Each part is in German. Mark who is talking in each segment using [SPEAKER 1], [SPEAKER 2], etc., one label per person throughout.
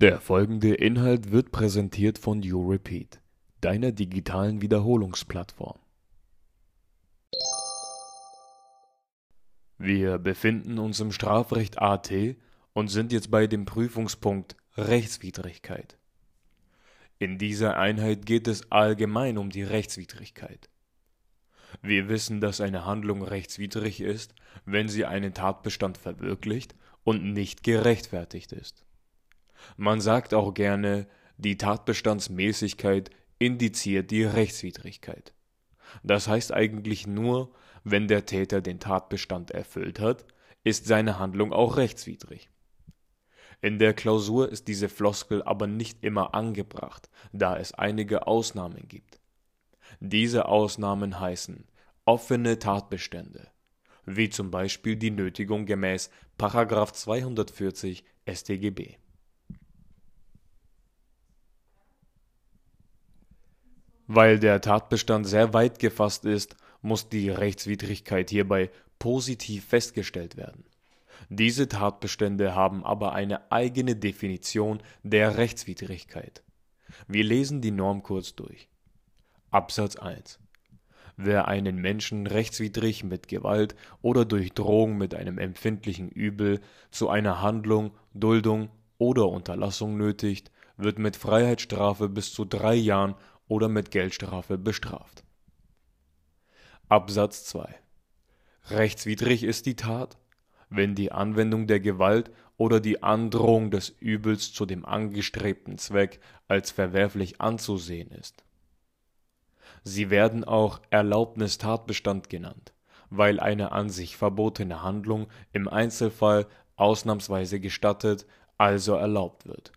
[SPEAKER 1] Der folgende Inhalt wird präsentiert von YouRepeat, deiner digitalen Wiederholungsplattform. Wir befinden uns im Strafrecht AT und sind jetzt bei dem Prüfungspunkt Rechtswidrigkeit. In dieser Einheit geht es allgemein um die Rechtswidrigkeit. Wir wissen, dass eine Handlung rechtswidrig ist, wenn sie einen Tatbestand verwirklicht und nicht gerechtfertigt ist. Man sagt auch gerne, die Tatbestandsmäßigkeit indiziert die Rechtswidrigkeit. Das heißt eigentlich nur, wenn der Täter den Tatbestand erfüllt hat, ist seine Handlung auch rechtswidrig. In der Klausur ist diese Floskel aber nicht immer angebracht, da es einige Ausnahmen gibt. Diese Ausnahmen heißen offene Tatbestände, wie zum Beispiel die Nötigung gemäß 240 StGB. Weil der Tatbestand sehr weit gefasst ist, muss die Rechtswidrigkeit hierbei positiv festgestellt werden. Diese Tatbestände haben aber eine eigene Definition der Rechtswidrigkeit. Wir lesen die Norm kurz durch. Absatz 1 Wer einen Menschen rechtswidrig mit Gewalt oder durch Drohung mit einem empfindlichen Übel zu einer Handlung, Duldung oder Unterlassung nötigt, wird mit Freiheitsstrafe bis zu drei Jahren oder mit Geldstrafe bestraft. Absatz 2 Rechtswidrig ist die Tat, wenn die Anwendung der Gewalt oder die Androhung des Übels zu dem angestrebten Zweck als verwerflich anzusehen ist. Sie werden auch Erlaubnistatbestand genannt, weil eine an sich verbotene Handlung im Einzelfall ausnahmsweise gestattet, also erlaubt wird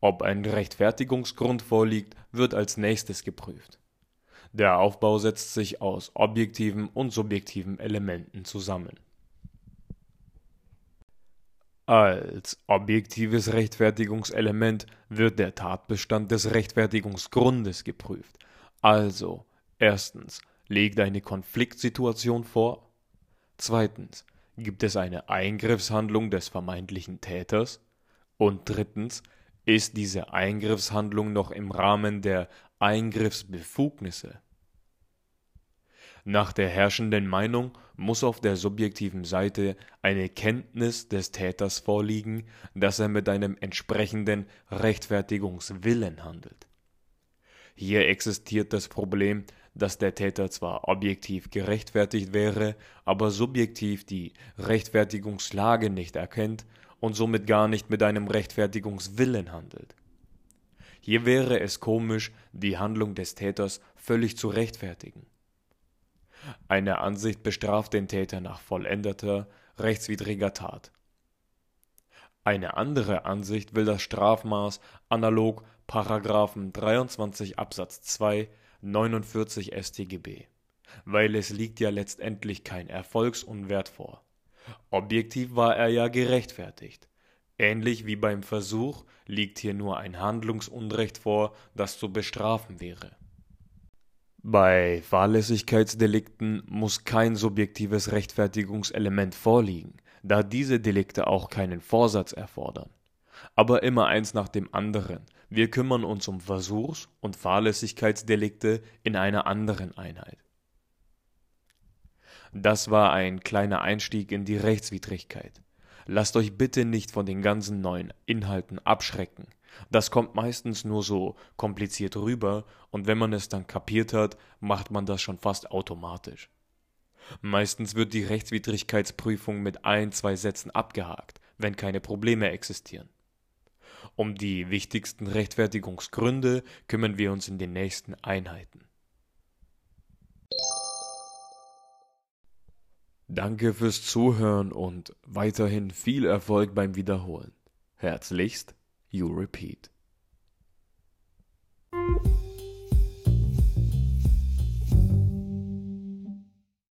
[SPEAKER 1] ob ein Rechtfertigungsgrund vorliegt, wird als nächstes geprüft. Der Aufbau setzt sich aus objektiven und subjektiven Elementen zusammen. Als objektives Rechtfertigungselement wird der Tatbestand des Rechtfertigungsgrundes geprüft. Also, erstens, liegt eine Konfliktsituation vor? Zweitens, gibt es eine Eingriffshandlung des vermeintlichen Täters? Und drittens, ist diese Eingriffshandlung noch im Rahmen der Eingriffsbefugnisse. Nach der herrschenden Meinung muss auf der subjektiven Seite eine Kenntnis des Täters vorliegen, dass er mit einem entsprechenden Rechtfertigungswillen handelt. Hier existiert das Problem, dass der Täter zwar objektiv gerechtfertigt wäre, aber subjektiv die Rechtfertigungslage nicht erkennt und somit gar nicht mit einem Rechtfertigungswillen handelt. Hier wäre es komisch, die Handlung des Täters völlig zu rechtfertigen. Eine Ansicht bestraft den Täter nach vollendeter, rechtswidriger Tat. Eine andere Ansicht will das Strafmaß analog Paragraphen 23 Absatz 2 49 StGB, weil es liegt ja letztendlich kein Erfolgsunwert vor. Objektiv war er ja gerechtfertigt. Ähnlich wie beim Versuch liegt hier nur ein Handlungsunrecht vor, das zu bestrafen wäre. Bei Fahrlässigkeitsdelikten muss kein subjektives Rechtfertigungselement vorliegen, da diese Delikte auch keinen Vorsatz erfordern. Aber immer eins nach dem anderen. Wir kümmern uns um Versuchs- und Fahrlässigkeitsdelikte in einer anderen Einheit. Das war ein kleiner Einstieg in die Rechtswidrigkeit. Lasst euch bitte nicht von den ganzen neuen Inhalten abschrecken. Das kommt meistens nur so kompliziert rüber und wenn man es dann kapiert hat, macht man das schon fast automatisch. Meistens wird die Rechtswidrigkeitsprüfung mit ein, zwei Sätzen abgehakt, wenn keine Probleme existieren. Um die wichtigsten Rechtfertigungsgründe kümmern wir uns in den nächsten Einheiten. Danke fürs Zuhören und weiterhin viel Erfolg beim Wiederholen. Herzlichst, You Repeat.